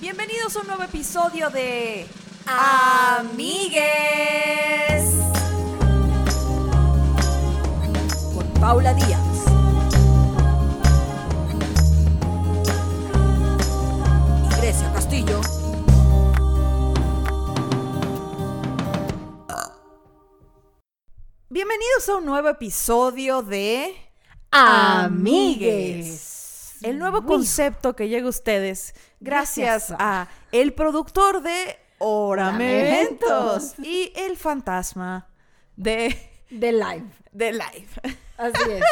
Bienvenidos a un nuevo episodio de Amigues con Paula Díaz. Y Castillo. Bienvenidos a un nuevo episodio de Amigues. El nuevo concepto que llega a ustedes gracias a el productor de Orame Eventos y el fantasma de, De live. de Live. Así es.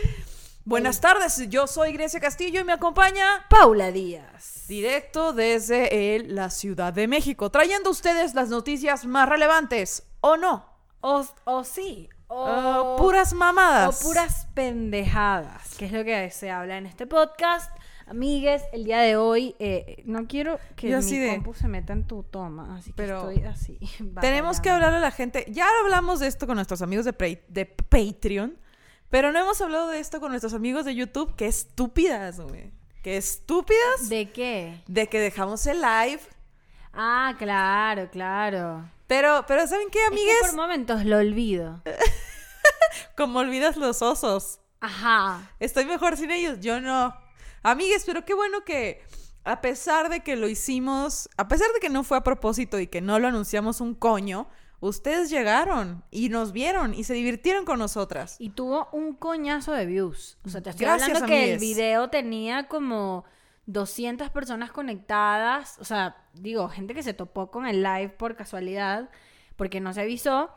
Buenas tardes, yo soy Grecia Castillo y me acompaña Paula Díaz. directo desde el- la Ciudad de México, trayendo a ustedes las noticias más relevantes, ¿o no? O, o sí. O Ah, puras mamadas. O puras pendejadas. Que es lo que se habla en este podcast. Amigues, el día de hoy eh, no quiero que Yo mi de- compu se meta en tu toma, así que Pero estoy así. Tenemos que hablarle a la gente. Ya hablamos de esto con nuestros amigos de, Pre- de Patreon, pero no hemos hablado de esto con nuestros amigos de YouTube. Qué estúpidas, güey. Qué estúpidas de, ¿De qué? que dejamos el live. Ah, claro, claro. Pero, pero ¿saben qué, Es que amigues? por momentos lo olvido. Como olvidas los osos. Ajá. Estoy mejor sin ellos. Yo no. Amigues, pero qué bueno que a pesar de que lo hicimos, a pesar de que no fue a propósito y que no lo anunciamos un coño, ustedes llegaron y nos vieron y se divirtieron con nosotras. Y tuvo un coñazo de views. O sea, te estoy Gracias, hablando que el video tenía como 200 personas conectadas. O sea, digo, gente que se topó con el live por casualidad, porque no se avisó.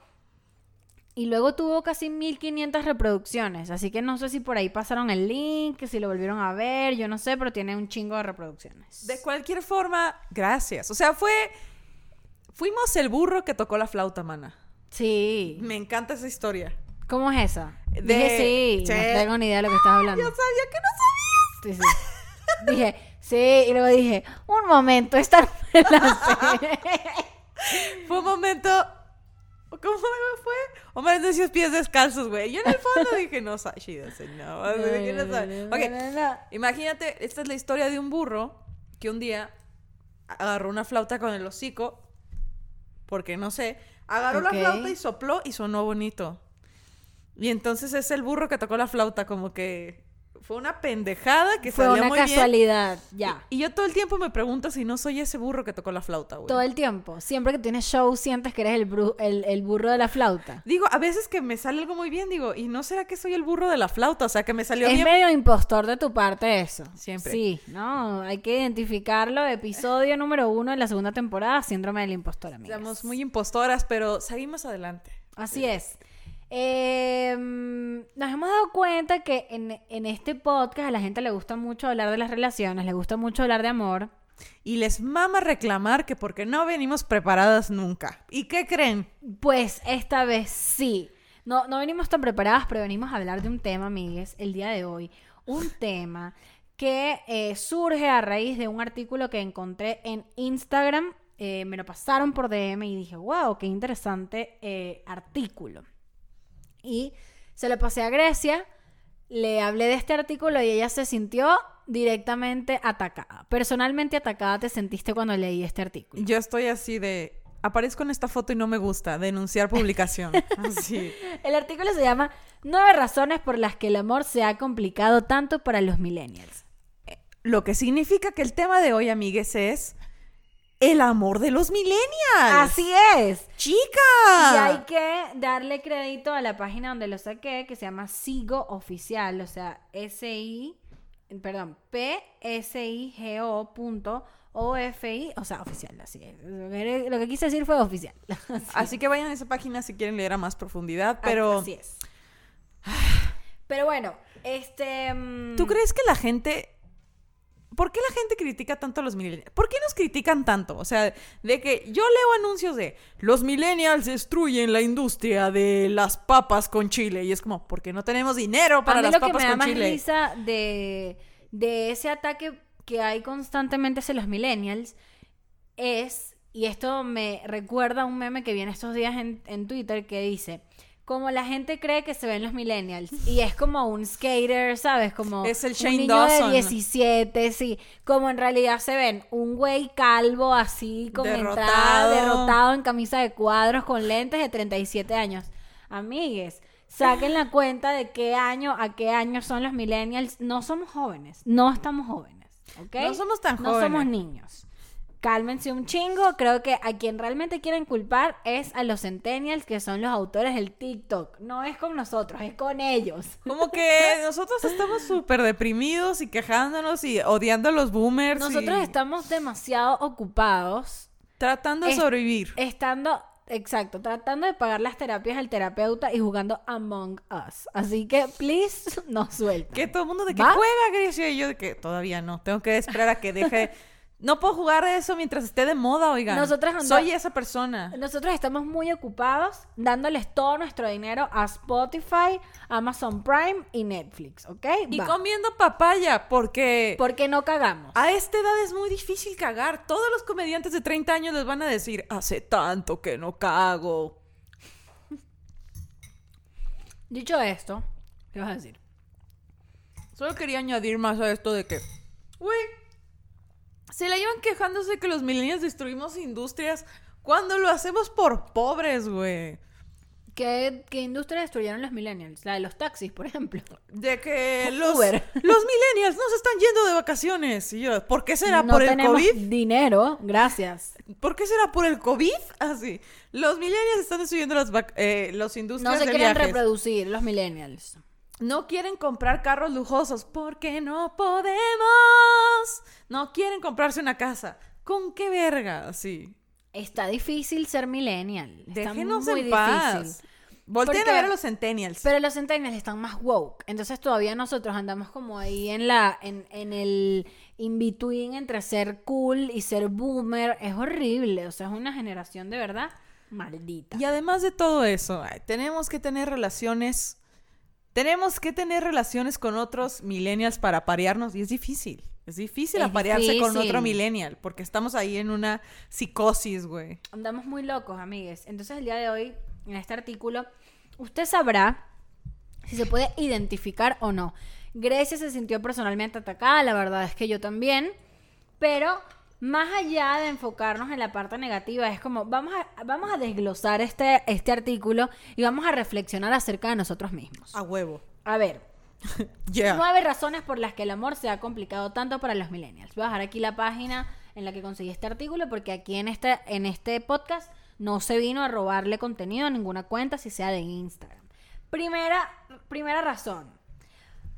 Y luego tuvo casi 1500 reproducciones. Así que no sé si por ahí pasaron el link, que si lo volvieron a ver, yo no sé, pero tiene un chingo de reproducciones. De cualquier forma, gracias. O sea, fue. Fuimos el burro que tocó la flauta, mana. Sí. Me encanta esa historia. ¿Cómo es esa? De- Dije sí, no tengo ni idea de lo que estás hablando. Yo sabía que no sabías. Sí, sí. Dije, sí, y luego dije, un momento, esta no me la sé. Fue un momento. ¿Cómo fue? Hombre, de esos pies descalzos, güey. Yo en el fondo dije, no, she doesn't know. O sea, que no sabe. Imagínate, esta es la historia de un burro que un día agarró una flauta con el hocico, porque no sé, agarró la flauta y sopló y sonó bonito. Y entonces es el burro que tocó la flauta, como que fue una pendejada que Fue salió una muy bien. casualidad, ya. Y yo todo el tiempo me pregunto si no soy ese burro que tocó la flauta, güey. Todo el tiempo. Siempre que tienes show sientes que eres el, bru- el, el burro de la flauta. Digo, a veces que me sale algo muy bien, digo, ¿y no será que soy el burro de la flauta? O sea, que me salió Es bien. medio impostor de tu parte eso. Siempre. Sí, no, hay que identificarlo. Episodio número uno de la segunda temporada, síndrome del impostor, amigas. Somos muy impostoras, pero seguimos adelante. Así es. Eh, nos hemos dado cuenta que en, en este podcast a la gente le gusta mucho hablar de las relaciones, le gusta mucho hablar de amor. Y les mama reclamar que porque no venimos preparadas nunca. ¿Y qué creen? Pues esta vez sí. No, no venimos tan preparadas, pero venimos a hablar de un tema, amigues, el día de hoy. Un tema que eh, surge a raíz de un artículo que encontré en Instagram. Eh, me lo pasaron por DM y dije, wow, qué interesante eh, artículo. Y se lo pasé a Grecia, le hablé de este artículo y ella se sintió directamente atacada. Personalmente atacada te sentiste cuando leí este artículo. Yo estoy así de. Aparezco en esta foto y no me gusta. Denunciar publicación. Así. El artículo se llama Nueve razones por las que el amor se ha complicado tanto para los millennials. Lo que significa que el tema de hoy, amigues, es. El amor de los millennials. Así es. ¡Chica! Y hay que darle crédito a la página donde lo saqué, que se llama Sigo Oficial, o sea, S-I, perdón, P-S-I-G-O punto O-F-I, o sea, oficial, así es. Lo que, lo que quise decir fue oficial. Así, Así que vayan a esa página si quieren leer a más profundidad. Pero. Así es. Pero bueno, este... mm, ¿Tú crees que la gente... ¿Por qué la gente critica tanto a los millennials? ¿Por qué nos critican tanto? O sea, de que yo leo anuncios de los millennials destruyen la industria de las papas con chile. Y es como, ¿por qué no tenemos dinero para a mí las lo que papas da con más chile? risa de, de ese ataque que hay constantemente hacia los millennials es, y esto me recuerda a un meme que viene estos días en, en Twitter que dice, como la gente cree que se ven los millennials. Y es como un skater, ¿sabes? Como Es el un Shane niño Dawson. de 17, sí. Como en realidad se ven un güey calvo así, con entrada, Derrotado. derrotado en camisa de cuadros, con lentes de 37 años. Amigues, saquen la cuenta de qué año a qué año son los millennials. No somos jóvenes, no estamos jóvenes, ¿ok? No somos tan No somos jóvenes. niños. Cálmense un chingo. Creo que a quien realmente quieren culpar es a los centennials, que son los autores del TikTok. No es con nosotros, es con ellos. Como que nosotros estamos súper deprimidos y quejándonos y odiando a los boomers. Nosotros y estamos demasiado ocupados tratando de es- sobrevivir. estando, exacto, tratando de pagar las terapias del terapeuta y jugando Among Us. Así que, please, no suelten. Que todo el mundo de que ¿Va? juega, Grecia, y yo de que todavía no. Tengo que esperar a que deje. No puedo jugar eso mientras esté de moda, oigan. Nosotras anda- Soy esa persona. Nosotros estamos muy ocupados dándoles todo nuestro dinero a Spotify, Amazon Prime y Netflix, ¿ok? Y Va. comiendo papaya, porque Porque no cagamos. a esta edad es muy difícil cagar. Todos los comediantes de 30 años les van a decir, hace tanto que no cago. Dicho esto, ¿qué vas a decir? Solo quería añadir más a esto de que, güey, se la llevan quejándose que los millennials destruimos industrias cuando lo hacemos por pobres, güey. ¿Qué, qué industria destruyeron los millennials? La de los taxis, por ejemplo. De que los, Uber. los millennials no se están yendo de vacaciones. Y yo, ¿por qué será no por el COVID? dinero, gracias. ¿Por qué será por el COVID? Así. Los millennials están destruyendo las eh, los industrias No se de quieren viajes. reproducir los millennials. No quieren comprar carros lujosos porque no podemos. No quieren comprarse una casa. ¿Con qué verga? Así. Está difícil ser millennial. Está Déjenos muy en paz. difícil. Volteen Porque- a ver a los centennials. Pero los centennials están más woke. Entonces todavía nosotros andamos como ahí en la, en, en el in-between entre ser cool y ser boomer. Es horrible. O sea, es una generación de verdad maldita. Y además de todo eso, tenemos que tener relaciones. Tenemos que tener relaciones con otros millennials para aparearnos. Y es difícil. Es difícil Es aparearse con otro millennial. Porque estamos ahí en una psicosis, güey. Andamos muy locos, amigues. Entonces, el día de hoy, en este artículo, usted sabrá si se puede identificar o no. Grecia se sintió personalmente atacada, la verdad es que yo también, pero más allá de enfocarnos en la parte negativa, es como, vamos a, vamos a desglosar este, este artículo y vamos a reflexionar acerca de nosotros mismos. A huevo. A ver, Yeah. Nueve razones por las que el amor se ha complicado tanto para los millennials. Voy a dejar aquí la página en la que conseguí este artículo porque aquí en este, en este podcast no se vino a robarle contenido a ninguna cuenta, si sea de Instagram. Primera, primera razón.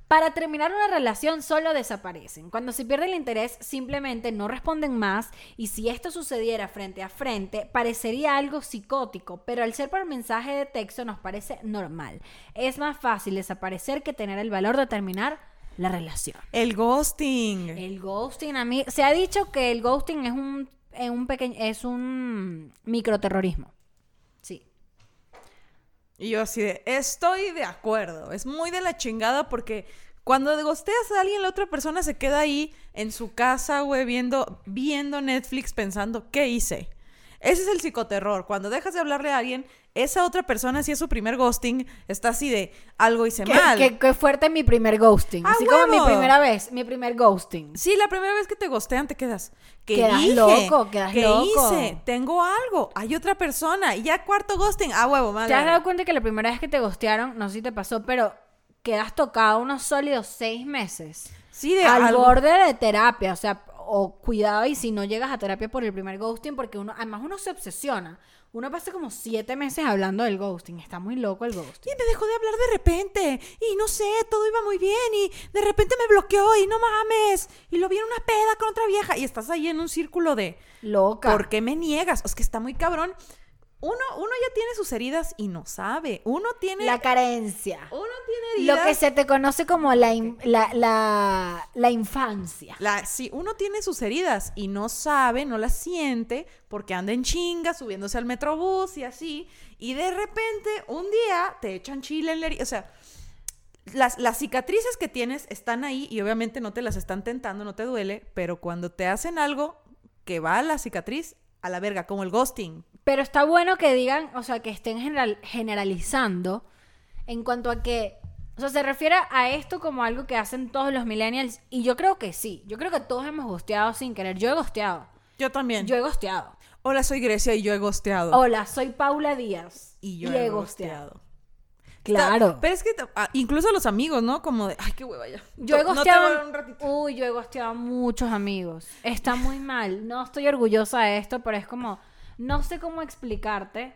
Para terminar una relación solo desaparecen. Cuando se pierde el interés simplemente no responden más y si esto sucediera frente a frente parecería algo psicótico, pero al ser por mensaje de texto nos parece normal. Es más fácil desaparecer que tener el valor de terminar la relación. El ghosting. El ghosting a mí se ha dicho que el ghosting es un, es un pequeño es un microterrorismo. Sí. Y yo así de, estoy de acuerdo. Es muy de la chingada porque cuando gosteas a alguien, la otra persona se queda ahí en su casa, güey, viendo, viendo Netflix pensando, ¿qué hice? Ese es el psicoterror. Cuando dejas de hablarle a alguien, esa otra persona, si es su primer ghosting, está así de, algo hice Qué, mal. qué- qué fuerte mi primer ghosting. ¡Ah, Así como mi primera vez, mi primer ghosting. Sí, la primera vez que te gostean te quedas. ¿Qué Quedas dije? loco, quedas ¿Qué loco. hice? Tengo algo. Hay otra persona. Y ya cuarto ghosting. Ah, huevo, madre. ¿Te has dado cuenta que la primera vez que te gostearon, no sé si te pasó, pero quedas tocado unos sólidos seis meses? Sí, de al algo. borde de terapia, o sea, o cuidado y si no llegas a terapia por el primer ghosting, porque uno, además uno se obsesiona. Uno pasa como siete meses hablando del ghosting, está muy loco el ghosting. Y me dejó de hablar de repente. Y no sé, todo iba muy bien. Y de repente me bloqueó. Y no mames. Y lo vi en una peda con otra vieja. Y estás ahí en un círculo de. Loca. ¿Por qué me niegas? Es que está muy cabrón. Uno, uno ya tiene sus heridas y no sabe. Uno tiene. La carencia. uno tiene heridas. Lo que se te conoce como la, in- la, la, la infancia. La, sí, uno tiene sus heridas y no sabe, no las siente, porque anda en chinga, subiéndose al metrobús y así. Y de repente, un día, te echan chile en la herida. O sea, las, las cicatrices que tienes están ahí y obviamente no te las están tentando, no te duele, pero cuando te hacen algo que va a la cicatriz, a la verga, como el ghosting. Pero está bueno que digan, o sea, que estén general- generalizando en cuanto a que, o sea, se refiere a esto como algo que hacen todos los millennials. Y yo creo que sí. Yo creo que todos hemos gosteado sin querer. Yo he gosteado. Yo también. Yo he gosteado. Hola, soy Grecia y yo he gosteado. Hola, soy Paula Díaz. y yo he gosteado. Claro. Pero es que ah, incluso los amigos, ¿no? Como de, ay, qué hueva ya. Yo he gosteado. veo un ratito. Uy, yo he gosteado a muchos amigos. Está muy mal. No estoy orgullosa de esto, pero es como. No sé cómo explicarte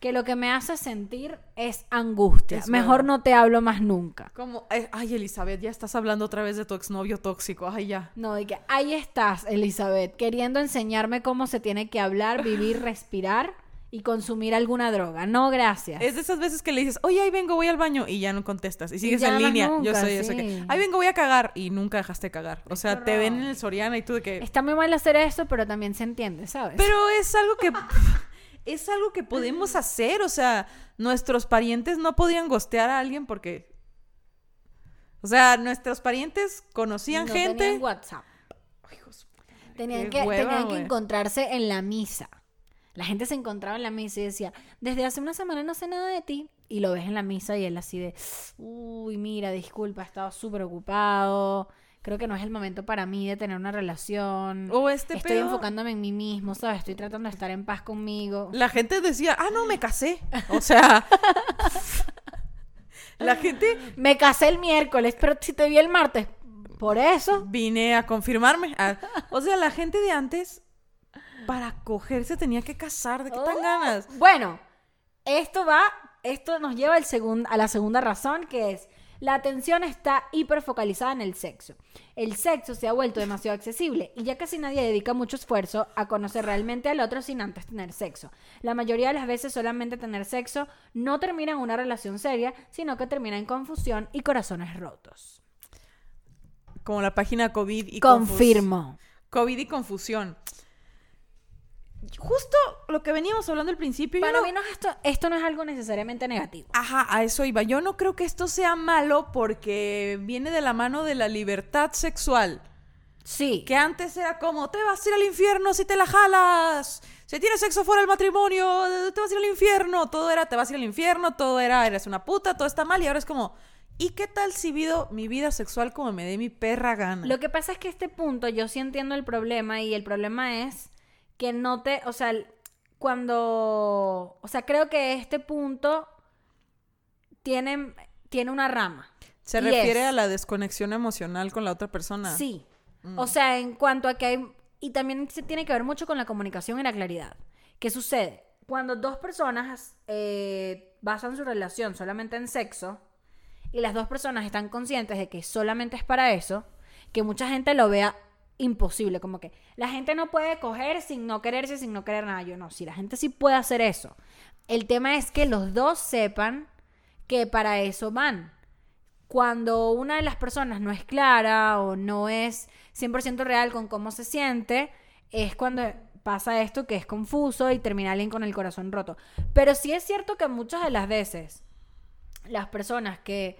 que lo que me hace sentir es angustia. Es Mejor no te hablo más nunca. Como, eh, ay, Elizabeth, ya estás hablando otra vez de tu exnovio tóxico. Ay, ya. No, de que ahí estás, Elizabeth, queriendo enseñarme cómo se tiene que hablar, vivir, respirar y consumir alguna droga. No, gracias. Es de esas veces que le dices, oye, ahí vengo, voy al baño, y ya no contestas. Y sigues en línea. Yo soy eso sí. que, ahí vengo, voy a cagar, y nunca dejaste cagar. O sea, te ven en el Soriana y tú de que. Está muy mal hacer esto, pero también se entiende, ¿sabes? Pero es algo que. es algo que podemos hacer. O sea, nuestros parientes no podían gostear a alguien porque. O sea, nuestros parientes conocían No gente. tenían WhatsApp. Tenían, Qué que, hueva, tenían que encontrarse en la misa. La gente se encontraba en la misa y decía, desde hace una semana no sé nada de ti. Y lo ves en la misa y él así de, uy, mira, disculpa, estaba súper ocupado. Creo que no es el momento para mí de tener una relación. O este Estoy enfocándome en mí mismo, ¿sabes? Estoy tratando de estar en paz conmigo. La gente decía, ah, no, me casé. O sea. la gente Me casé el miércoles, pero si te vi el martes. Por eso. vine a confirmarme. Ah, o sea, la gente de antes, para cogerse tenía que casar. ¿De qué tan Oh. ganas? Bueno, esto va, esto nos lleva al segun- a la segunda razón, que es la atención está hiperfocalizada en el sexo. El sexo se ha vuelto demasiado accesible y ya casi nadie dedica mucho esfuerzo a conocer realmente al otro sin antes tener sexo. La mayoría de las veces solamente tener sexo no termina en una relación seria, sino que termina en confusión y corazones rotos. Como la página COVID y confus- Confirmo. COVID y confusión. Justo lo que veníamos hablando al principio. Para no- mí no es esto, esto no es algo necesariamente negativo. Ajá, a eso iba. Yo no creo que esto sea malo porque viene de la mano de la libertad sexual. Sí. Que antes era como, te vas a ir al infierno si te la jalas. Si tienes sexo fuera del matrimonio, te vas a ir al infierno. Todo era, te vas a ir al infierno, todo era, eres una puta, todo está mal. Y ahora es como, ¿y qué tal si vivo mi vida sexual como me dé mi perra gana? Lo que pasa es que este punto yo sí entiendo el problema y el problema es que no te, o sea, cuando, o sea, creo que este punto tiene, tiene una rama. Se refiere es- a la desconexión emocional con la otra persona. Sí. O sea, en cuanto a que hay, y también se tiene que ver mucho con la comunicación y la claridad. ¿Qué sucede? Cuando dos personas eh, basan su relación solamente en sexo y las dos personas están conscientes de que solamente es para eso, que mucha gente lo vea imposible, como que la gente no puede coger sin no quererse, sin no querer nada. Yo no, si la gente sí puede hacer eso. El tema es que los dos sepan que para eso van cuando una de las personas no es clara o no es 100% real con cómo se siente, es cuando pasa esto que es confuso y termina alguien con el corazón roto. Pero sí es cierto que muchas de las veces las personas que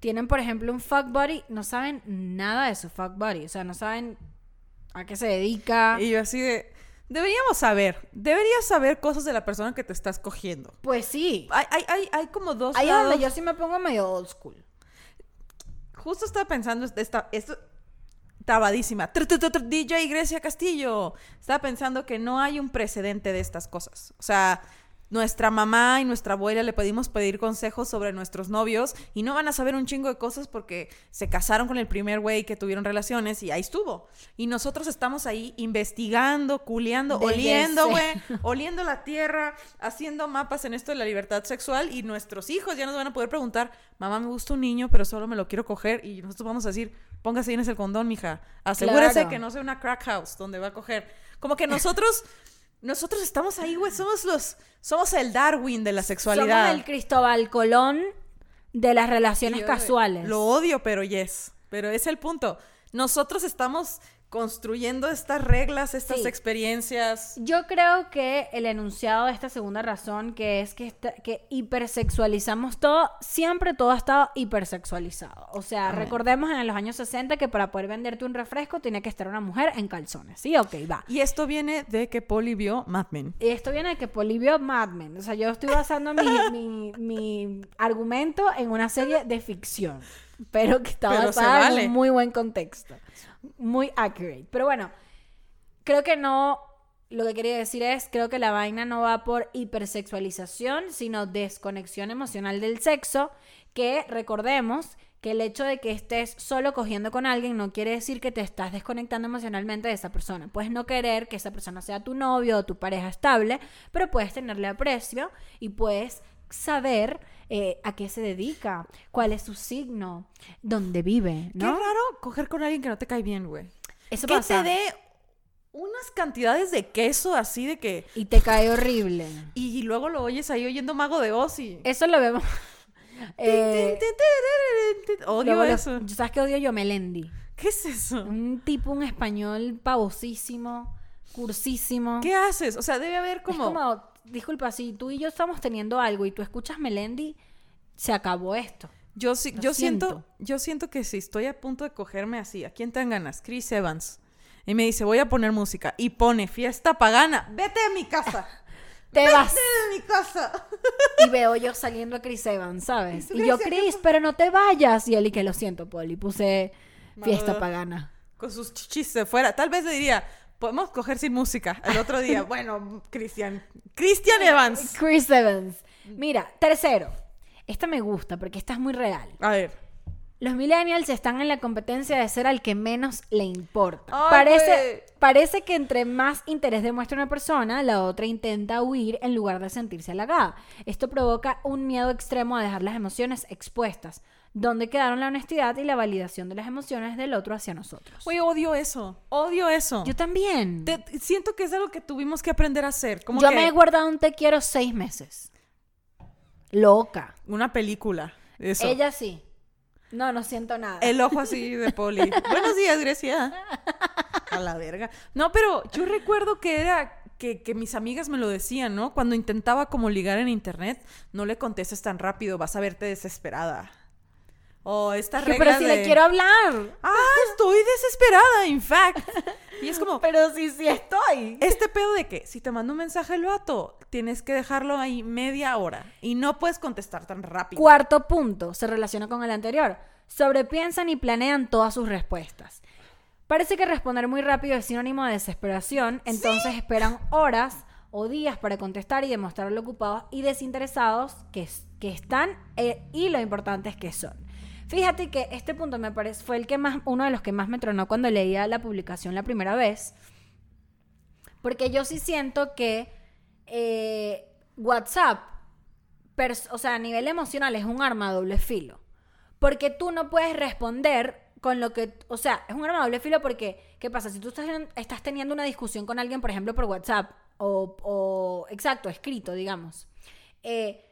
tienen, por ejemplo, un fuck buddy no saben nada de su fuck buddy, o sea, no saben a qué se dedica. Y yo así de, deberíamos saber, deberías saber cosas de la persona que te estás cogiendo. Pues sí. Hay, hay, hay, hay como dos Ahí lados. donde yo sí me pongo medio old school. Justo estaba pensando, esta, esto, tabadísima. DJ Grecia Castillo. Estaba pensando que no hay un precedente de estas cosas. O sea, nuestra mamá y nuestra abuela le pedimos pedir consejos sobre nuestros novios y no van a saber un chingo de cosas porque se casaron con el primer güey que tuvieron relaciones y ahí estuvo. Y nosotros estamos ahí investigando, culeando, oliendo, güey, oliendo la tierra, haciendo mapas en esto de la libertad sexual y nuestros hijos ya nos van a poder preguntar, mamá, me gusta un niño, pero solo me lo quiero coger y nosotros vamos a decir, póngase bien ese condón, mija. Asegúrese Claro. que no sea una crack house donde va a coger. Como que nosotros, nosotros estamos ahí, güey, somos los, somos el Darwin de la sexualidad. Somos el Cristóbal Colón de las relaciones yo, casuales. Lo odio, pero yes. Pero es el punto. Nosotros estamos construyendo estas reglas, estas Sí. experiencias. Yo creo que el enunciado de esta segunda razón, que es que, esta- que hipersexualizamos todo, siempre todo ha estado hipersexualizado. O sea, Amén. recordemos en los años 60 que para poder venderte un refresco tiene que estar una mujer en calzones. Sí, ok, va. Y esto viene de que Polly vio Mad Men. Y esto viene de que Poli vio Mad Men. O sea, yo estoy basando mi, mi- mi argumento en una serie de ficción. Pero que basada en vale. un muy buen contexto. Muy accurate. Pero bueno, creo que no. Lo que quería decir es, creo que la vaina no va por hipersexualización, sino desconexión emocional del sexo, que recordemos que el hecho de que estés solo cogiendo con alguien no quiere decir que te estás desconectando emocionalmente de esa persona. Puedes no querer que esa persona sea tu novio o tu pareja estable, pero puedes tenerle aprecio y puedes saber eh, a qué se dedica, cuál es su signo, dónde vive, Qué ¿no? raro coger con alguien que no te cae bien, güey. Eso Que pasa. te dé unas cantidades de queso así de que... Y te cae horrible. Y luego lo oyes ahí oyendo Mago de Oz y... Eso lo vemos. Eh, Odio lo- eso. ¿Sabes qué odio yo? Melendi. ¿Qué es eso? Un tipo, un español pavosísimo, cursísimo. ¿Qué haces? O sea, debe haber Es como... disculpa, si tú y yo estamos teniendo algo y tú escuchas Melendi, se acabó esto. Yo, sí, Lo yo siento. siento. yo siento que si estoy a punto de cogerme así, ¿a quién te dan ganas? Chris Evans. Y me dice, voy a poner música. Y pone fiesta pagana. Vete de mi casa. Te vas. Vete de mi casa. Y veo yo saliendo a Chris Evans, ¿sabes? ¿Tú Y yo, que- Chris, pero no te vayas. Y él, y que lo siento, Poli, puse fiesta pagana. Con sus chichis de fuera. Tal vez le diría, podemos coger sin música. El otro día, bueno, Cristian. Cristian Evans. Chris Evans. Mira, tercero. Esta me gusta porque esta es muy real. A ver. Los millennials están en la competencia de ser al que menos le importa. Ay, parece, parece que entre más interés demuestra una persona, la otra intenta huir en lugar de sentirse halagada. Esto provoca un miedo extremo a dejar las emociones expuestas. ¿Dónde quedaron la honestidad y la validación de las emociones del otro hacia nosotros? Oye, odio eso. Odio eso. Yo también. Te- siento que es algo que tuvimos que aprender a hacer. Como Yo que me he guardado un te quiero seis meses. Loca. una película. Eso. Ella sí. No, no siento nada. El ojo así de poli. Buenos días, Grecia. A la verga. No, pero yo recuerdo que era que, que mis amigas me lo decían, ¿no? Cuando intentaba como ligar en internet, no le contestes tan rápido, vas a verte desesperada. O esta regla pero si de, le quiero hablar. Ah, estoy desesperada, in fact. Y es como, Pero sí, sí estoy. este pedo de que si te mando un mensaje el vato, tienes que dejarlo ahí media hora y no puedes contestar tan rápido. Cuarto punto, se relaciona con el anterior. Sobrepiensan y planean todas sus respuestas. Parece que responder muy rápido es sinónimo de desesperación, entonces esperan horas o días para contestar y demostrar lo ocupados y desinteresados que, que están eh, y lo importante es que son. Fíjate que este punto me parece fue el que más uno de los que más me tronó cuando leía la publicación la primera vez, porque yo sí siento que eh, WhatsApp o sea, a nivel emocional es un arma a doble filo. Porque tú no puedes responder con lo que, o sea, es un arma a doble filo porque, ¿qué pasa? Si tú estás, en- estás teniendo una discusión con alguien, por ejemplo, por WhatsApp, o, o exacto, escrito, digamos, eh,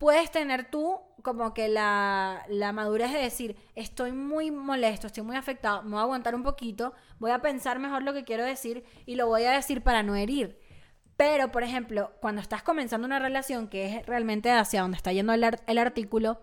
puedes tener tú como que la, la madurez de decir, estoy muy molesto, estoy muy afectado, me voy a aguantar un poquito, voy a pensar mejor lo que quiero decir y lo voy a decir para no herir. Pero, por ejemplo, cuando estás comenzando una relación, que es realmente hacia donde está yendo el, el artículo,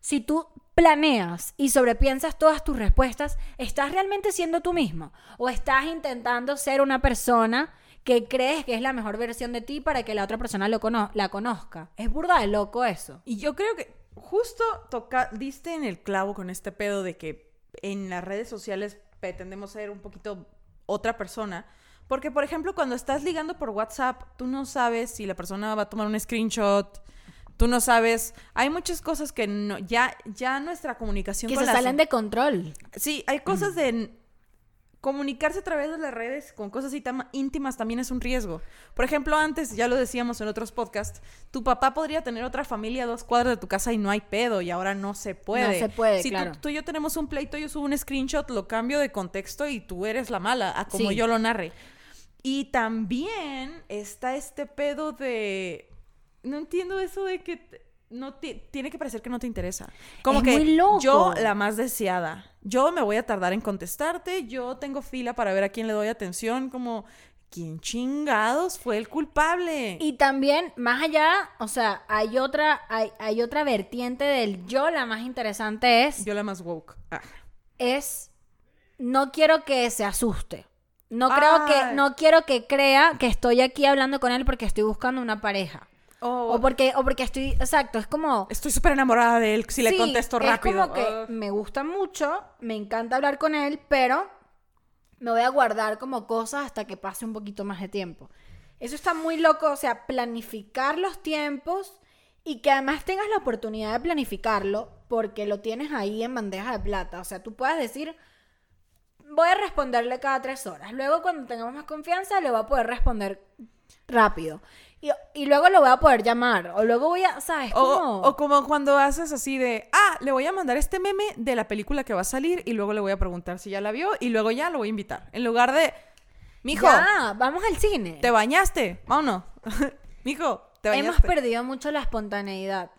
si tú planeas y sobrepiensas todas tus respuestas, ¿estás realmente siendo tú mismo? ¿O estás intentando ser una persona que crees que es la mejor versión de ti para que la otra persona lo cono- la conozca? Es burda de loco eso. Y yo creo que justo toca, diste en el clavo con este pedo de que en las redes sociales pretendemos ser un poquito otra persona. Porque, por ejemplo, cuando estás ligando por WhatsApp, tú no sabes si la persona va a tomar un screenshot. Tú no sabes. Hay muchas cosas que no, ya, ya nuestra comunicación Que con se las- salen de control. Sí, hay cosas de comunicarse a través de las redes con cosas íntimas también es un riesgo. Por ejemplo, antes, ya lo decíamos en otros podcasts, tu papá podría tener otra familia a dos cuadras de tu casa y no hay pedo y ahora no se puede. No se puede, si tú- claro. tú, y yo tenemos un pleito, yo subo un screenshot, lo cambio de contexto y tú eres la mala, a como Sí. yo lo narre. Y también está este pedo de... No entiendo eso de que... no ti- tiene que parecer que no te interesa. Como Es que muy loco. yo, la más deseada, yo me voy a tardar en contestarte, yo tengo fila para ver a quién le doy atención, como, ¿quién chingados fue el culpable? Y también, más allá, o sea, hay otra, hay, hay otra vertiente del yo, la más interesante es, Yo la más woke. Ah. es, no quiero que se asuste. No creo que, Ay. no quiero que crea que estoy aquí hablando con él porque estoy buscando una pareja. O porque, o porque estoy, exacto, es como... Estoy súper enamorada de él si le contesto rápido. Es como que me gusta mucho, me encanta hablar con él, pero me voy a guardar como cosas hasta que pase un poquito más de tiempo. Eso está muy loco, o sea, planificar los tiempos y que además tengas la oportunidad de planificarlo porque lo tienes ahí en bandeja de plata. O sea, tú puedes decir, voy a responderle cada tres horas. Luego, cuando tengamos más confianza, le voy a poder responder rápido. Y, y luego lo voy a poder llamar. O luego voy a, ¿sabes? O, Como... o como cuando haces así de, ah, le voy a mandar este meme de la película que va a salir y luego le voy a preguntar si ya la vio y luego ya lo voy a invitar. En lugar de, mijo, Ya, vamos al cine. ¿te bañaste? Vámonos. mijo, ¿te bañaste? Hemos perdido mucho la espontaneidad.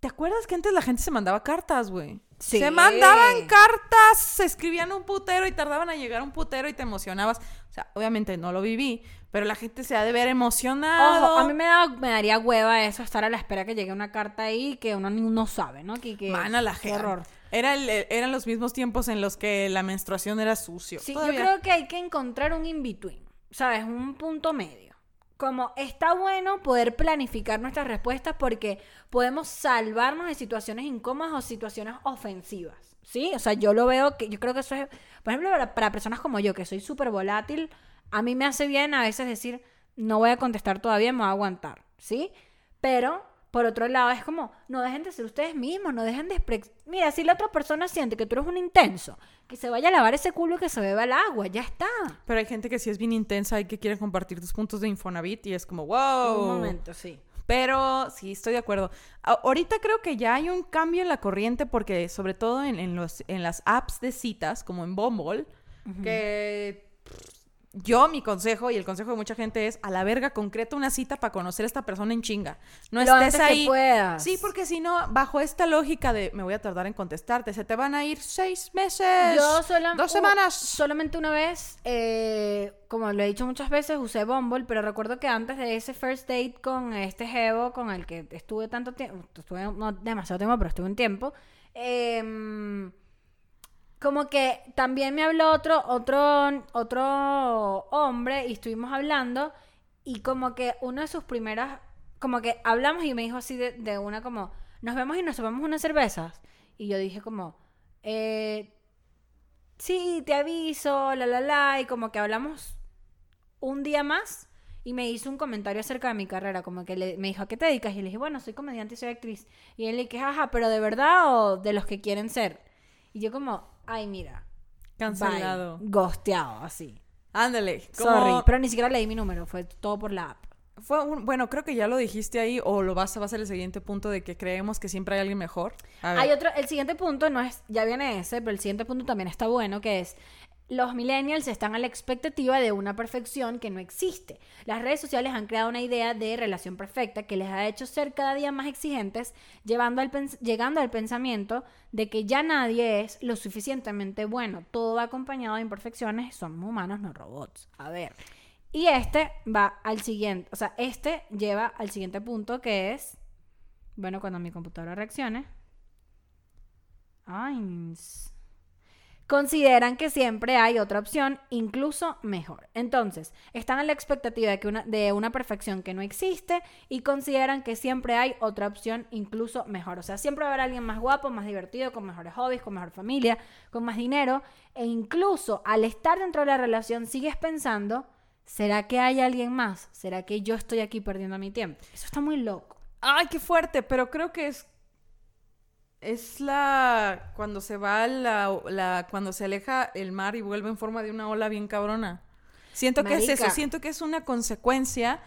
¿Te acuerdas que antes la gente se mandaba cartas, güey? Sí. Se mandaban cartas, se escribían un putero y tardaban a llegar un putero y te emocionabas. O sea, obviamente no lo viví, pero la gente se ha de ver emocionado. Ojo, a mí me, da, me daría hueva eso, estar a la espera que llegue una carta ahí que uno ni no sabe, ¿no? Que, que, Mana la qué gente. horror. Era el- eran los mismos tiempos en los que la menstruación era sucio. Sí, Todavía. yo creo que hay que encontrar un in-between, ¿sabes? Un punto medio. Como está bueno poder planificar nuestras respuestas porque podemos salvarnos de situaciones incómodas o situaciones ofensivas, ¿sí? O sea, yo lo veo que, yo creo que eso es, por ejemplo, para, personas como yo, que soy súper volátil, a mí me hace bien a veces decir, no voy a contestar todavía, me voy a aguantar, ¿sí? Pero, por otro lado, es como, no dejen de ser ustedes mismos, no dejen de... Mira, si la otra persona siente que tú eres un intenso, que se vaya a lavar ese culo y que se beba el agua, ya está. Pero hay gente que sí es bien intensa y que quiere compartir tus puntos de Infonavit y es como, wow. Un momento, sí. Pero sí, estoy de acuerdo. Ahorita creo que ya hay un cambio en la corriente porque sobre todo en, en los, en las apps de citas, como en Bumble, que yo mi consejo y el consejo de mucha gente es a la verga concreta una cita para conocer a esta persona en chinga. No Lo estés antes que ahí. puedas. Sí, porque si no, bajo esta lógica de me voy a tardar en contestarte, se te van a ir seis meses, Yo sola- dos u- semanas. solamente una vez, eh, como lo he dicho muchas veces, usé Bumble, pero recuerdo que antes de ese first date con este Jevo, con el que estuve tanto tiempo, estuve no demasiado tiempo, pero estuve un tiempo, em, como que también me habló otro, otro, otro hombre y estuvimos hablando y como que una de sus primeras, como que hablamos y me dijo así de, de una como, nos vemos y nos tomamos unas cervezas. Y yo dije como, eh, sí, te aviso, la, la, la, y como que hablamos un día más y me hizo un comentario acerca de mi carrera, como que le- me dijo, ¿a qué te dedicas? Y le dije, bueno, soy comediante y soy actriz. Y él le dije, ajá, pero ¿de verdad o de los que quieren ser? Y yo como, ay, mira, Cancelado. bye, ghosteado, así. Ándale. como- Sorry, pero ni siquiera leí mi número, fue todo por la app. Fue un, bueno, creo que ya lo dijiste ahí o lo vas, va a ser el siguiente punto de que creemos que siempre hay alguien mejor. A. Hay otro, el siguiente punto no es, ya viene ese, pero el siguiente punto también está bueno, que es los millennials están a la expectativa de una perfección que no existe. Las redes sociales han creado una idea de relación perfecta que les ha hecho ser cada día más exigentes, llevando al llegando al pensamiento de que ya nadie es lo suficientemente bueno. Todo va acompañado de imperfecciones, somos humanos, no robots. A ver. Y este va al siguiente, o sea, este lleva al siguiente punto que es, bueno, cuando mi computadora reaccione. Ay. Consideran que siempre hay otra opción, incluso mejor. Entonces, están a la expectativa de, que una, de una perfección que no existe y consideran que siempre hay otra opción, incluso mejor. O sea, siempre va a haber alguien más guapo, más divertido, con mejores hobbies, con mejor familia, con más dinero. E incluso al estar dentro de la relación, sigues pensando, ¿será que hay alguien más? ¿Será que yo estoy aquí perdiendo mi tiempo? Eso está muy loco. Ay, qué fuerte, pero creo que es. Es la. Cuando se va la, la. Cuando se aleja el mar y vuelve en forma de una ola bien cabrona. Siento que es eso. Siento que es una consecuencia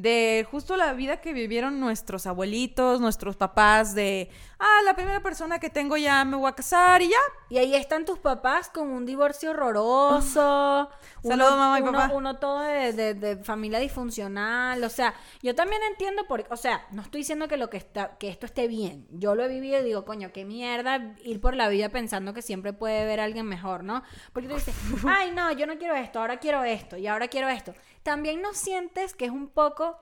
de justo la vida que vivieron nuestros abuelitos, nuestros papás, de, ah, la primera persona que tengo ya me voy a casar y ya. Y ahí están tus papás con un divorcio horroroso. Saludos, mamá y uno, papá. Uno todo de, de- de familia disfuncional. O sea, yo también entiendo por... O sea, no estoy diciendo que, lo que, está, que esto esté bien. Yo lo he vivido y digo, coño, qué mierda ir por la vida pensando que siempre puede haber alguien mejor, ¿no? Porque tú dices, ay, no, yo no quiero esto, ahora quiero esto y ahora quiero esto. También no sientes que es un poco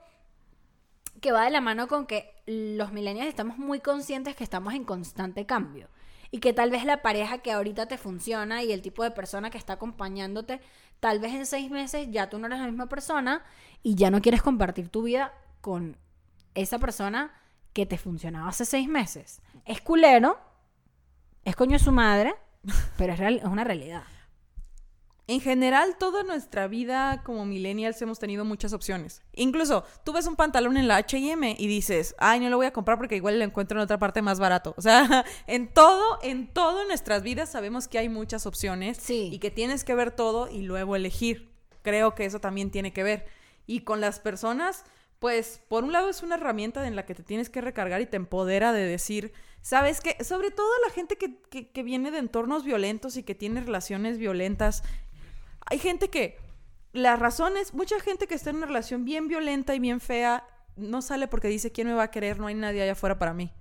que va de la mano con que los millennials estamos muy conscientes que estamos en constante cambio. Y que tal vez la pareja que ahorita te funciona y el tipo de persona que está acompañándote, tal vez en seis meses ya tú no eres la misma persona y ya no quieres compartir tu vida con esa persona que te funcionaba hace seis meses. Es culero, es coño su madre, pero es, real- es una realidad. En general, toda nuestra vida como millennials hemos tenido muchas opciones. Incluso, tú ves un pantalón en la H&M y dices, ay, no lo voy a comprar porque igual lo encuentro en otra parte más barato. O sea, en todo, en todo en nuestras vidas sabemos que hay muchas opciones Sí. y que tienes que ver todo y luego elegir. Creo que eso también tiene que ver. Y con las personas, pues, por un lado es una herramienta en la que te tienes que recargar y te empodera de decir, ¿sabes qué? Sobre todo la gente que, que- que viene de entornos violentos y que tiene relaciones violentas. Hay gente que, las razones, mucha gente que está en una relación bien violenta y bien fea, no sale porque dice, ¿quién me va a querer? No hay nadie allá afuera para mí.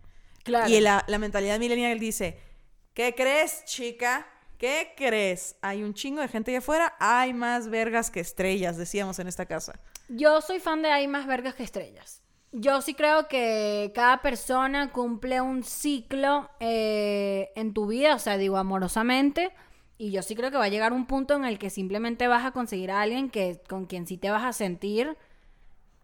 Claro. Y la, la mentalidad millennial dice, ¿qué crees, chica? ¿Qué crees? Hay un chingo de gente allá afuera, hay más vergas que estrellas, decíamos en esta casa. Yo soy fan de hay más vergas que estrellas. Yo sí creo que cada persona cumple un ciclo eh, en tu vida, o sea, digo amorosamente. Y yo sí creo que va a llegar un punto en el que simplemente vas a conseguir a alguien que, con quien sí te vas a sentir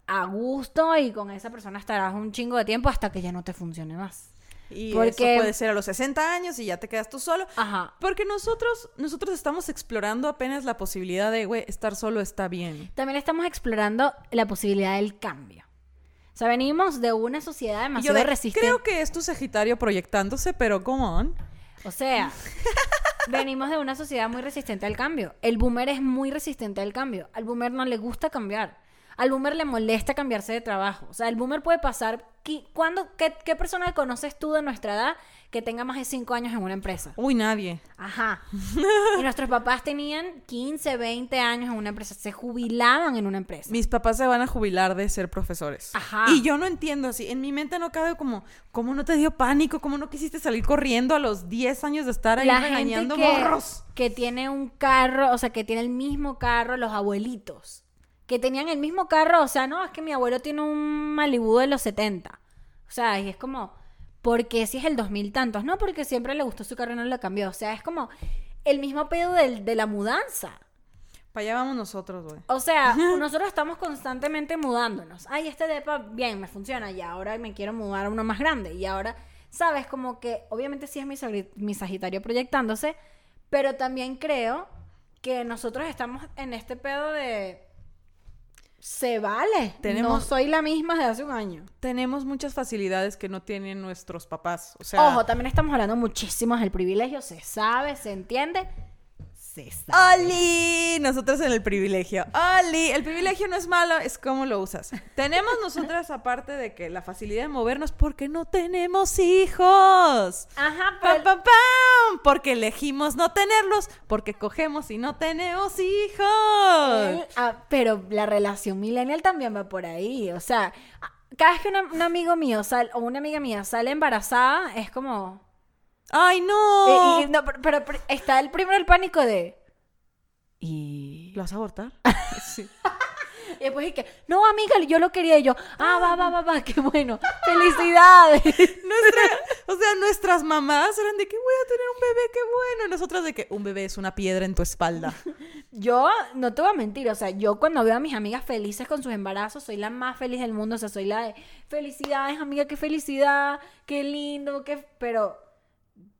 a gusto y con esa persona estarás un chingo de tiempo hasta que ya no te funcione más. Y Porque- eso puede ser a los 60 años y ya te quedas tú solo. Ajá. Porque nosotros, nosotros estamos explorando apenas la posibilidad de, güey, estar solo está bien. También estamos explorando la posibilidad del cambio. O sea, venimos de una sociedad Y yo demasiado de, resistente. creo que es tu Sagitario proyectándose, pero go on. O sea, venimos de una sociedad muy resistente al cambio. El boomer es muy resistente al cambio. Al boomer no le gusta cambiar. Al boomer le molesta cambiarse de trabajo. O sea, el boomer puede pasar... qui- ¿cuándo, qué, ¿Qué persona conoces tú de nuestra edad que tenga más de 5 años en una empresa? Uy, nadie. Ajá. Y nuestros papás tenían 15, 20 años en una empresa. Se jubilaban en una empresa. Mis papás se van a jubilar de ser profesores. Ajá. Y yo no entiendo así. En mi mente no cabe como, ¿cómo no te dio pánico? ¿Cómo no quisiste salir corriendo a los 10 años de estar ahí la gente que, morros? que tiene un carro, o sea, que tiene el mismo carro, los abuelitos, que tenían el mismo carro, o sea, no, es que mi abuelo tiene un Malibu de los 70. O sea, y es como, ¿por qué si es el 2000 tantos? No, porque siempre le gustó su carro y no lo cambió. O sea, es como el mismo pedo del- de la mudanza. Para allá vamos nosotros, güey. O sea, nosotros estamos constantemente mudándonos. Ay, este depa, bien, me funciona. Y ahora me quiero mudar a uno más grande. Y ahora, ¿sabes? Como que, obviamente sí es mi, mi Sagitario proyectándose. Pero también creo que nosotros estamos en este pedo de... Se vale. Tenemos- No soy la misma de hace un año. Tenemos muchas facilidades que no tienen nuestros papás. O sea, Ojo, también estamos hablando muchísimo del privilegio. Se sabe, se entiende. Sabe. ¡Oli! Nosotros en el privilegio. ¡Oli! El privilegio no es malo, es cómo lo usas. Tenemos nosotras, aparte de que la facilidad de movernos, porque no tenemos hijos. Ajá, ¡Pam, pero... pam, pam! Porque elegimos no tenerlos, porque cogemos y no tenemos hijos. Él- ah, pero la relación millennial también va por ahí. O sea, cada vez que una- un amigo mío sal, o una amiga mía sale embarazada, es como. ¡Ay, no! y- y- no, pero, pero- pero está el primero el pánico de. Y. ¿Lo vas a abortar? sí. Y después que, no, amiga, yo lo quería. Y yo, ah, va, va, va, va, qué bueno. ¡Felicidades! Nuestra, o sea, nuestras mamás eran de que voy a tener un bebé, qué bueno. Y nosotras de que un bebé es una piedra en tu espalda. Yo no te voy a mentir, o sea, yo cuando veo a mis amigas felices con sus embarazos, soy la más feliz del mundo, o sea, soy la de felicidades, amiga, qué felicidad, qué lindo, qué... Pero,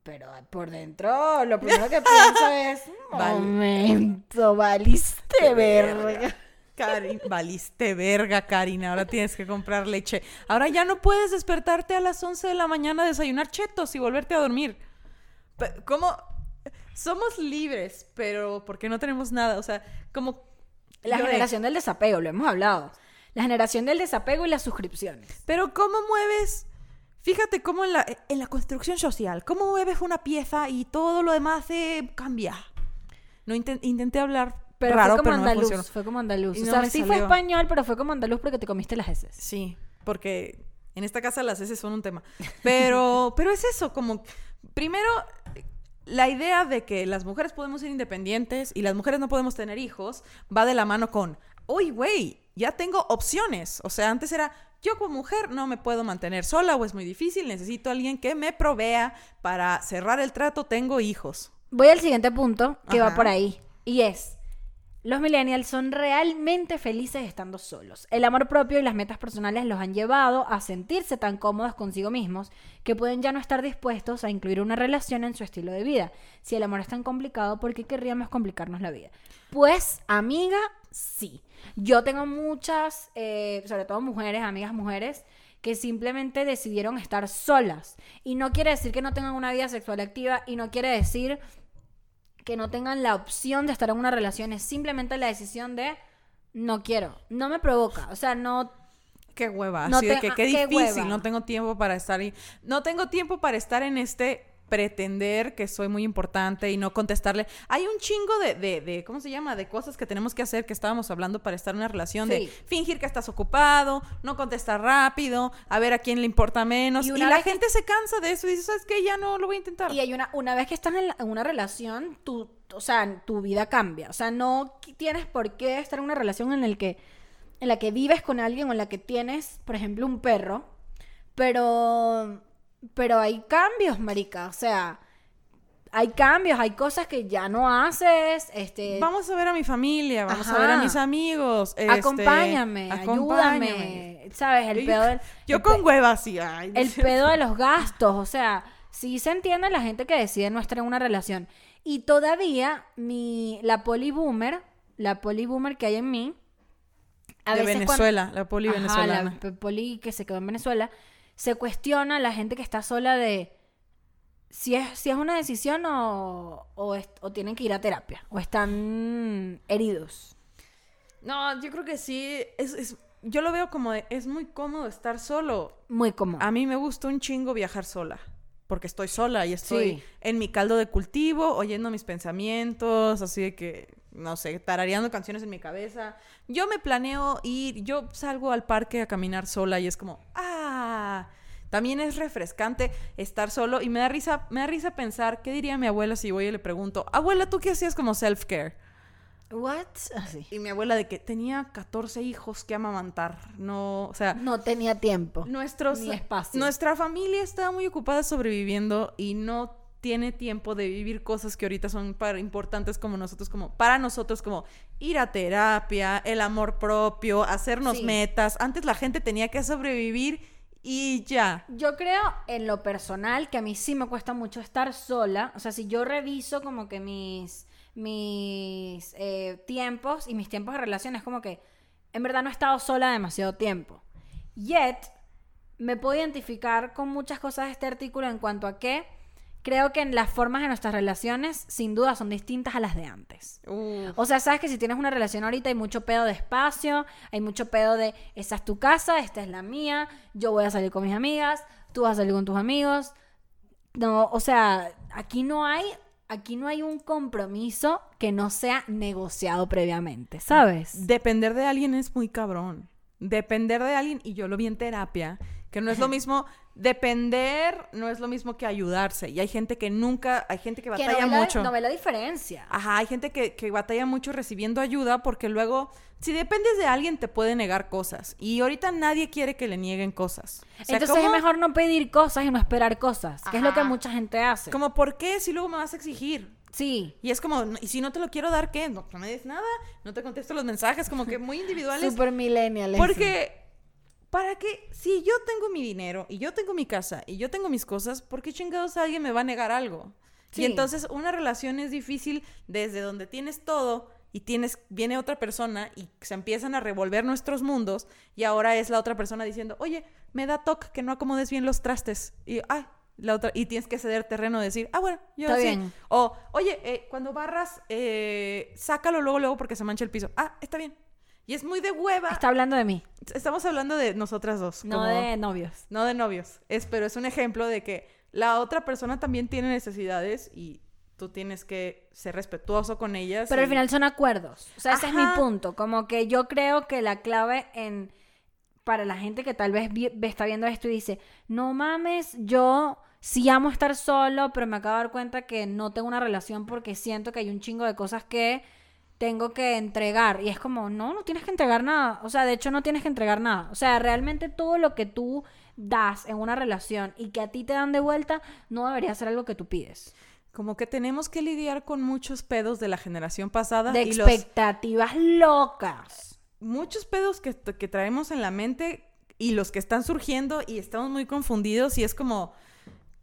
pero por dentro lo primero que pienso es, Val- momento, valiste verga. Karin, valiste verga, Karin. Ahora tienes que comprar leche. Ahora ya no puedes despertarte a las 11 de la mañana a desayunar chetos y volverte a dormir. ¿Cómo? Somos libres, pero porque no tenemos nada. O sea, como. La de- generación del desapego, lo hemos hablado. La generación del desapego y las suscripciones. Pero ¿cómo mueves? Fíjate cómo en la, en la construcción social, ¿cómo mueves una pieza y todo lo demás se cambia? No inten- intenté hablar Pero raro, fue como pero no me andaluz, fue como andaluz. Y o no sea, sí fue salió. español, pero fue como andaluz porque te comiste las heces. Sí, porque en esta casa las heces son un tema. Pero, pero es eso, como primero la idea de que las mujeres podemos ser independientes y las mujeres no podemos tener hijos va de la mano con, uy, güey, ya tengo opciones. O sea, antes era, yo como mujer no me puedo mantener sola o es muy difícil, necesito a alguien que me provea para cerrar el trato, tengo hijos. Voy al siguiente punto que va por ahí. Y es, los millennials son realmente felices estando solos. El amor propio y las metas personales los han llevado a sentirse tan cómodos consigo mismos que pueden ya no estar dispuestos a incluir una relación en su estilo de vida. Si el amor es tan complicado, ¿por qué querríamos complicarnos la vida? Pues, amiga, sí. Yo tengo muchas, eh, sobre todo mujeres, amigas mujeres, que simplemente decidieron estar solas. Y no quiere decir que no tengan una vida sexual activa y no quiere decir que no tengan la opción de estar en una relación, es simplemente la decisión de no quiero, no me provoca, o sea, no Qué hueva, No así de que ah, qué qué difícil, hueva. no tengo tiempo para estar ahí. No tengo tiempo para estar en este pretender que soy muy importante y no contestarle. Hay un chingo de, de, de ¿cómo se llama? De cosas que tenemos que hacer que estábamos hablando para estar en una relación, Sí. de fingir que estás ocupado, no contestar rápido, a ver a quién le importa menos. Y la que- gente se cansa de eso y dice, ¿sabes qué? Ya no lo voy a intentar. y hay una una vez que estás en, la- en una relación, tu o sea, tu vida cambia, o sea, no tienes por qué estar en una relación en el que en la que vives con alguien o en la que tienes, por ejemplo, un perro, pero pero hay cambios, marica, o sea, hay cambios, hay cosas que ya no haces, este Vamos a ver a mi familia, vamos a Ajá. ver a mis amigos. este, acompáñame, acompáñame. ayúdame, ¿sabes? El pedo del, Yo con pe- hueva sí, ay. el pedo de los gastos, o sea, sí se entiende la gente que decide no estar en una relación. Y todavía mi la polyboomer, la polyboomer que hay en mí, a de veces cuando- Venezuela, la poli Ajá, venezolana. la pe- poli que se quedó en Venezuela, se cuestiona la gente que está sola de si es, si es una decisión o, o, es- o tienen que ir a terapia, o están heridos. No, yo creo que sí. Es, es- yo lo veo como de, es muy cómodo estar solo. Muy cómodo. A mí me gusta un chingo viajar sola. Porque estoy sola y estoy Sí. en mi caldo de cultivo, oyendo mis pensamientos, así de que, no sé, tarareando canciones en mi cabeza. Yo me planeo ir, yo salgo al parque a caminar sola y es como, ah, también es refrescante estar solo y me da risa, me da risa pensar, ¿qué diría mi abuela si voy y le pregunto, abuela, ¿tú qué hacías como self-care? What? Así. Y mi abuela de que tenía 14 hijos que amamantar. No, o sea, No tenía tiempo. nuestros, ni espacio. nuestra familia está muy ocupada sobreviviendo y no tiene tiempo de vivir cosas que ahorita son para, importantes como nosotros, como para nosotros, como ir a terapia, el amor propio, hacernos Sí. metas. Antes la gente tenía que sobrevivir y ya. Yo creo en lo personal que a mí sí me cuesta mucho estar sola. O sea, si yo reviso como que mis, mis eh, tiempos y mis tiempos de relación, es como que en verdad no he estado sola demasiado tiempo. Yet, me puedo identificar con muchas cosas de este artículo en cuanto a que creo que en las formas de nuestras relaciones, sin duda, son distintas a las de antes. Uf. O sea, sabes que si tienes una relación ahorita hay mucho pedo de espacio, hay mucho pedo de esta es tu casa, esta es la mía, yo voy a salir con mis amigas, tú vas a salir con tus amigos. No, o sea, aquí no hay aquí no hay un compromiso que no sea negociado previamente, ¿sabes? Depender de alguien es muy cabrón. Depender de alguien, y yo lo vi en terapia, que no es lo mismo, depender no es lo mismo que ayudarse. Y hay gente que nunca, hay gente que Que batalla no ve la- mucho. no ve la diferencia. Ajá, hay gente que, que batalla mucho recibiendo ayuda porque luego, si dependes de alguien, te puede negar cosas. Y ahorita nadie quiere que le nieguen cosas. O sea, Entonces ¿cómo- es mejor no pedir cosas y no esperar cosas, que es lo que mucha gente hace. Como, ¿por qué si luego me vas a exigir? Sí. Y es como, ¿y si no te lo quiero dar, qué? No, no me des nada, no te contesto los mensajes, como que muy individuales. Super millennial. Porque, ¿para qué? Si yo tengo mi dinero y yo tengo mi casa y yo tengo mis cosas, ¿por qué chingados alguien me va a negar algo? Sí. Y entonces una relación es difícil desde donde tienes todo y tienes, viene otra persona y se empiezan a revolver nuestros mundos y ahora es la otra persona diciendo, oye, me da toque que no acomodes bien los trastes. Y, ay, la otra, y tienes que ceder terreno, decir, ah, bueno, yo Está sí. bien. O, oye, eh, cuando barras, eh, sácalo luego, luego porque se mancha el piso. Ah, está bien. Y es muy de hueva. Está hablando de mí, Estamos hablando de nosotras dos. no como- de novios. No de novios. Es, pero es un ejemplo de que la otra persona también tiene necesidades y tú tienes que ser respetuoso con ellas. Pero al final son acuerdos. O sea, ese es mi punto. Como que yo creo que la clave en para la gente que tal vez vi- está viendo esto y dice, no mames, yo sí amo estar solo, pero me acabo de dar cuenta que no tengo una relación porque siento que hay un chingo de cosas que tengo que entregar. Y es como, no, no tienes que entregar nada. O sea, de hecho no tienes que entregar nada. O sea, realmente todo lo que tú das en una relación y que a ti te dan de vuelta, no debería ser algo que tú pides. Como que tenemos que lidiar con muchos pedos de la generación pasada. De y los, expectativas locas. muchos pedos que, que traemos en la mente y los que están surgiendo y estamos muy confundidos y es como...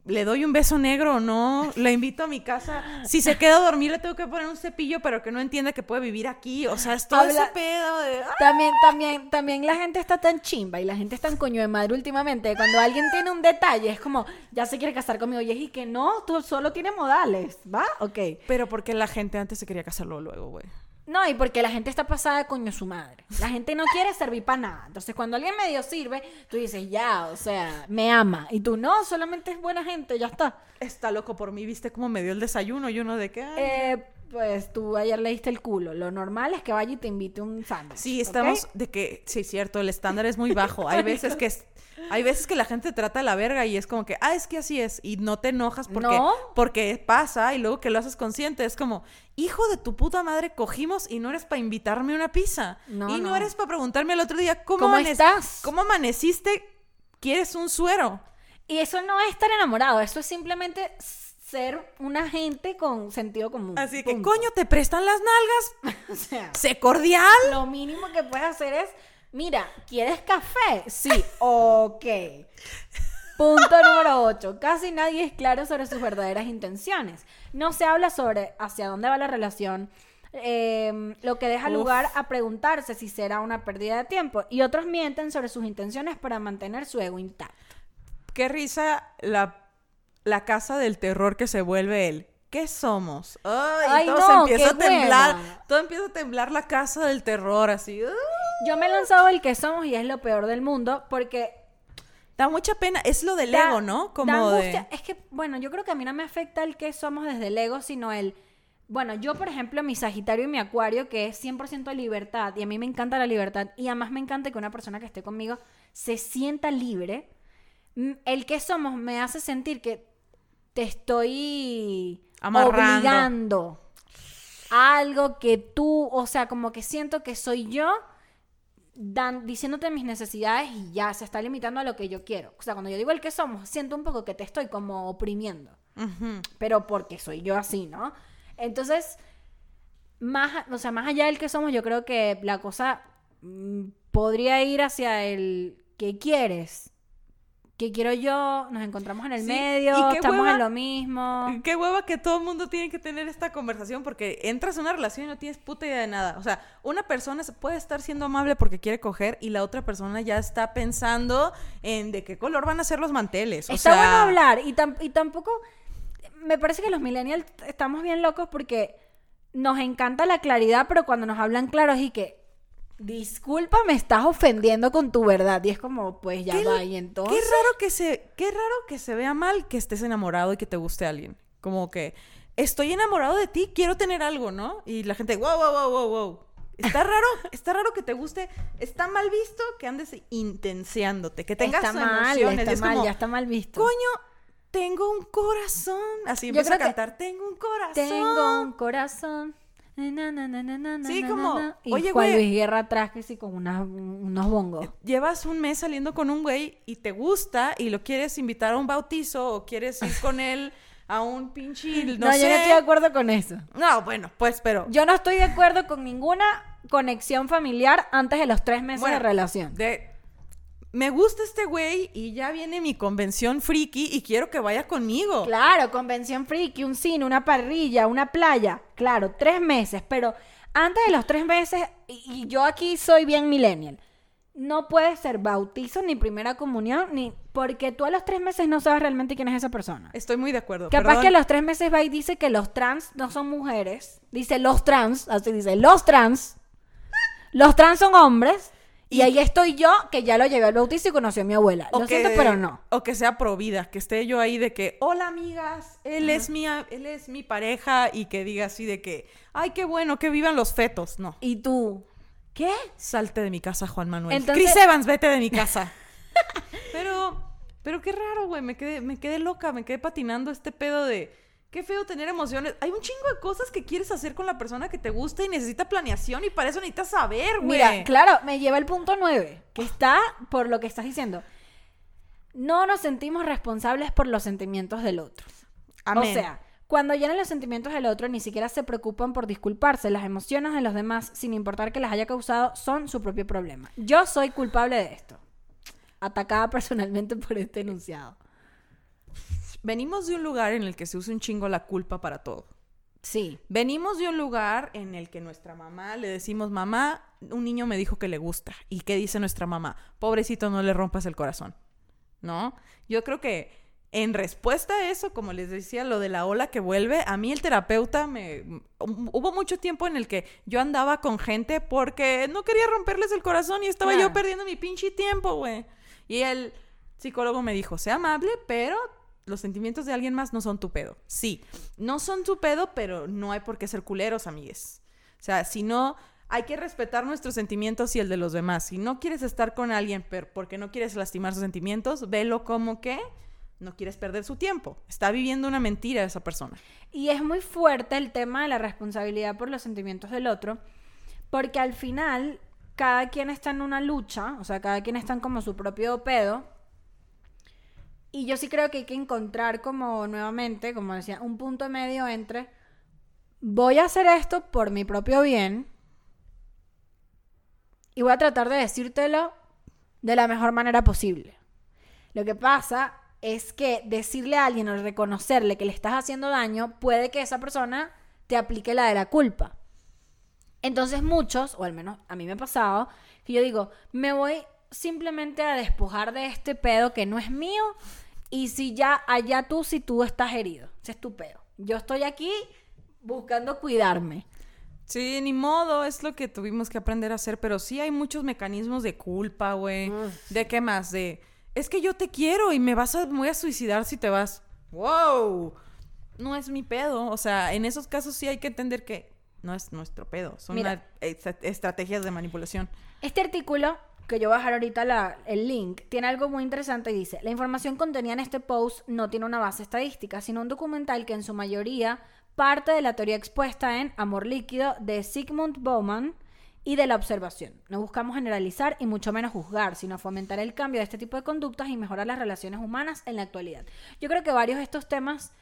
¿Le doy un beso negro o no? ¿La invito a mi casa? Si se queda a dormir, le tengo que poner un cepillo, pero que no entienda que puede vivir aquí. O sea, es todo Habla- ese pedo de... ¡ah! También, también, también la gente está tan chimba y la gente está tan coño de madre últimamente. Cuando alguien tiene un detalle, es como, ya se quiere casar conmigo. Y es y que no, tú solo tienes modales, ¿va? Ok. Pero porque la gente antes se quería casarlo luego, güey. No, y porque la gente está pasada de coño su madre. La gente no quiere servir para nada. Entonces, cuando alguien medio sirve, tú dices, ya, o sea, me ama. Y tú, no, solamente es buena gente, ya está. Está loco por mí, ¿viste cómo me dio el desayuno? Y uno de qué. Eh, pues tú ayer le diste el culo. Lo normal es que vaya y te invite un sándwich. sí, estamos de que, sí, cierto, el estándar es muy bajo. Hay veces que es- hay veces que la gente te trata de la verga y es como que, ah, es que así es. Y no te enojas porque, No. porque pasa y luego que lo haces consciente. Es como, hijo de tu puta madre, cogimos y no eres para invitarme una pizza. No, y no, no. eres para preguntarme el otro día, ¿cómo, ¿Cómo estás? ¿Cómo amaneciste? ¿Quieres un suero? Y eso no es estar enamorado, eso es simplemente ser una gente con sentido común. Así que, Punto. coño, ¿te prestan las nalgas? O sea, Sé cordial. lo mínimo que puedes hacer es, mira, ¿quieres café? Sí, ok. Punto número 8. Casi nadie es claro sobre sus verdaderas intenciones. No se habla sobre hacia dónde va la relación, eh, lo que deja Uf. lugar a preguntarse si será una pérdida de tiempo. Y otros mienten sobre sus intenciones para mantener su ego intacto. Qué risa la, la casa del terror que se vuelve él. ¿Qué somos? Ay, Ay, todo no, se empieza a temblar. Todo empieza a temblar la casa del terror, así. ¡ah! Yo me he lanzado el que somos y es lo peor del mundo porque Da mucha pena. Es lo del da- ego, ¿no? Como de. Es que, bueno, yo creo que a mí no me afecta el que somos desde el ego, sino el... Bueno, yo, por ejemplo, mi Sagitario y mi Acuario, que es 100% libertad, y a mí me encanta la libertad, y además me encanta que una persona que esté conmigo se sienta libre. El que somos me hace sentir que te estoy Amarrando. obligando a algo que tú, o sea, como que siento que soy yo dan, diciéndote mis necesidades y ya se está limitando a lo que yo quiero. O sea, cuando yo digo el que somos, siento un poco que te estoy como oprimiendo, pero porque soy yo así, ¿no? Entonces, más, o sea, más allá del que somos, yo creo que la cosa mm, podría ir hacia el que quieres. ¿Qué quiero yo? Nos encontramos en el Sí, medio, estamos hueva- en lo mismo. Qué hueva que todo el mundo tiene que tener esta conversación porque entras a una relación y no tienes puta idea de nada. O sea, una persona puede estar siendo amable porque quiere coger y la otra persona ya está pensando en de qué color van a ser los manteles. O Está sea, bueno hablar y, tam- y tampoco me parece que los millennials estamos bien locos porque nos encanta la claridad, pero cuando nos hablan claros y que disculpa, me estás ofendiendo con tu verdad y es como pues ya ¿Qué va y Qué entonces raro que se, qué raro que se vea mal que estés enamorado y que te guste alguien. Como que estoy enamorado de ti, quiero tener algo, ¿no? Y la gente, wow, wow, wow, wow, wow. Está raro, está raro que te guste, está mal visto que andes intenseándote, que tengas está mal, emociones. está es mal, como, ya está mal visto. Coño, tengo un corazón. Así empieza a cantar, tengo un corazón. Tengo un corazón. Na, na, na, na, na, Sí, na, como, na, na. y oye, Juan güey. Luis Guerra atrás que sí con unas- unos bongos. Llevas un mes saliendo con un güey y te gusta y lo quieres invitar a un bautizo o quieres ir con él a un pinche, no, No, sé. yo no estoy de acuerdo con eso. No, bueno, pues, pero... Yo no estoy de acuerdo con ninguna conexión familiar antes de los tres meses Bueno, de relación. de- me gusta este güey y ya viene mi convención friki y quiero que vaya conmigo. Claro, convención friki, un cine, una parrilla, una playa. Claro, tres meses, pero antes de los tres meses, y yo aquí soy bien millennial, no puede ser bautizo ni primera comunión, ni porque tú a los tres meses no sabes realmente quién es esa persona. Estoy muy de acuerdo. Capaz perdón. que a los tres meses va y dice que los trans no son mujeres. Dice los trans, así dice, los trans. Los trans son hombres. Y, ahí estoy yo, que ya lo llevé al bautizo y conocí a mi abuela. Lo siento, pero no. O que sea pro vida, que esté yo ahí de que, hola amigas, él es mi, él es mi pareja y que diga así de que, ay, qué bueno, que vivan los fetos. No. ¿Y tú? ¿Qué? Salte de mi casa, Juan Manuel. Chris Evans, vete de mi casa. pero, pero qué raro, güey. Me quedé, me quedé loca, me quedé patinando este pedo de Qué feo tener emociones. Hay un chingo de cosas que quieres hacer con la persona que te gusta y necesita planeación y para eso necesitas saber, güey. Mira, claro, me lleva el punto nueve, que está por lo que estás diciendo. No nos sentimos responsables por los sentimientos del otro. O sea, cuando llenan los sentimientos del otro, ni siquiera se preocupan por disculparse. Las emociones de los demás, sin importar que las haya causado, son su propio problema. Yo soy culpable de esto. Atacada personalmente por este enunciado venimos de un lugar en el que se usa un chingo la culpa para todo. Sí. Venimos de un lugar en el que nuestra mamá le decimos, mamá, un niño me dijo que le gusta. ¿Y qué dice nuestra mamá? Pobrecito, no le rompas el corazón. ¿No? Yo creo que en respuesta a eso, como les decía, lo de la ola que vuelve, a mí el terapeuta me... Hubo mucho tiempo en el que yo andaba con gente porque no quería romperles el corazón y estaba yo perdiendo mi pinche tiempo, güey. Y el psicólogo me dijo, sea amable, pero los sentimientos de alguien más no son tu pedo. Sí, no son tu pedo, pero no hay por qué ser culeros, amigues. O sea, si no, hay que respetar nuestros sentimientos y el de los demás. Si no quieres estar con alguien porque no quieres lastimar sus sentimientos, velo como que no quieres perder su tiempo. Está viviendo una mentira esa persona. Y es muy fuerte el tema de la responsabilidad por los sentimientos del otro, porque al final cada quien está en una lucha, o sea, cada quien está en como su propio pedo y yo sí creo que hay que encontrar como nuevamente, como decía, un punto medio entre voy a hacer esto por mi propio bien y voy a tratar de decírtelo de la mejor manera posible. Lo que pasa es que decirle a alguien o reconocerle que le estás haciendo daño puede que esa persona te aplique la de la culpa. Entonces muchos, o al menos a mí me ha pasado, que yo digo, me voy simplemente a despojar de este pedo que no es mío. Y si ya allá tú, si tú estás herido, ese es tu pedo. Yo estoy aquí buscando cuidarme. Sí, ni modo, es lo que tuvimos que aprender a hacer, pero sí hay muchos mecanismos de culpa, güey. ¿De qué más? De, es que yo te quiero y me vas a, voy a suicidar si te vas. ¡Wow! No es mi pedo. O sea, en esos casos sí hay que entender que no es nuestro pedo. Son estrategias de manipulación. Este artículo que yo voy a dejar ahorita el link, tiene algo muy interesante y dice, la información contenida en este post no tiene una base estadística, sino un documental que en su mayoría parte de la teoría expuesta en Amor Líquido de Sigmund Bauman y de la observación. No buscamos generalizar y mucho menos juzgar, sino fomentar el cambio de este tipo de conductas y mejorar las relaciones humanas en la actualidad. Yo creo que varios de estos temas...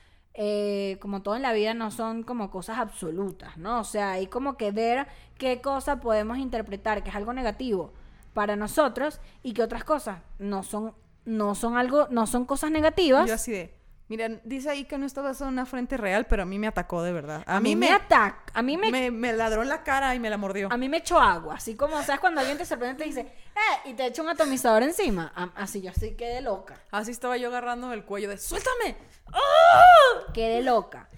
Eh, como todo en la vida, no son como cosas absolutas, ¿no? O sea, hay como que ver qué cosa podemos interpretar, que es algo negativo, para nosotros y que otras cosas no son, no son algo, no son cosas negativas. Yo así de, miren, dice ahí que no está basado en una fuente real, pero a mí me atacó de verdad. A, mí, me ataca, a mí me... me... ladró en la cara y me la mordió. A mí me echó agua, así como, ¿sabes? Cuando alguien te sorprende te dice, eh, y te echa un atomizador encima. Así yo así quedé loca. Así estaba yo agarrando el cuello de, ¡suéltame! ¡Ah! Quedé loca.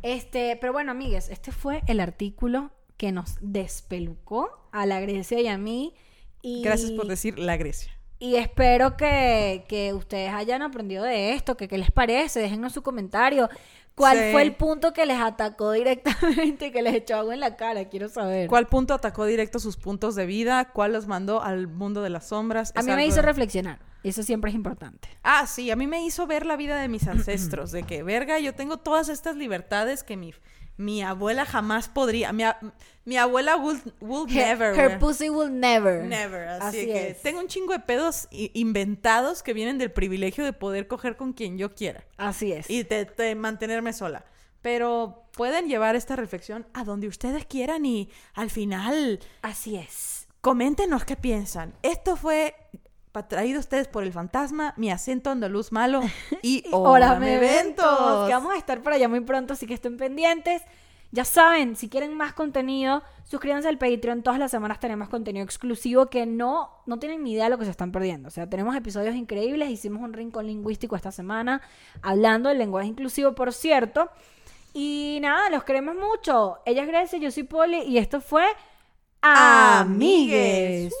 Este, pero bueno, amigues, este fue el artículo que nos despelucó a la Grecia y a mí Gracias por decir la Grecia. Y espero que, ustedes hayan aprendido de esto, que qué les parece, déjenos su comentario. ¿Cuál fue el punto que les atacó directamente, que les echó agua en la cara? Quiero saber. ¿Cuál punto atacó directo sus puntos de vida? ¿Cuál los mandó al mundo de las sombras? A mí me hizo reflexionar. Eso siempre es importante. Ah, sí, a mí me hizo ver la vida de mis ancestros, de que, verga, yo tengo todas estas libertades que mi mi abuela jamás podría. Mi, mi abuela will, never. Her pussy will never. Never. Así, que tengo un chingo de pedos inventados que vienen del privilegio de poder coger con quien yo quiera. Así es. Y de, mantenerme sola. Pero pueden llevar esta reflexión a donde ustedes quieran y al final. Así es. Coméntenos qué piensan. Esto fue traído ustedes por el fantasma, mi acento andaluz malo y Órame Eventos. Que vamos a estar por allá muy pronto, así que estén pendientes. Ya saben, si quieren más contenido, suscríbanse al Patreon. Todas las semanas tenemos contenido exclusivo que no, no tienen ni idea de lo que se están perdiendo. O sea, tenemos episodios increíbles. Hicimos un rincón lingüístico esta semana hablando del lenguaje inclusivo, por cierto. Y nada, los queremos mucho. Ella es Grecia, yo soy Poli y esto fue amigues.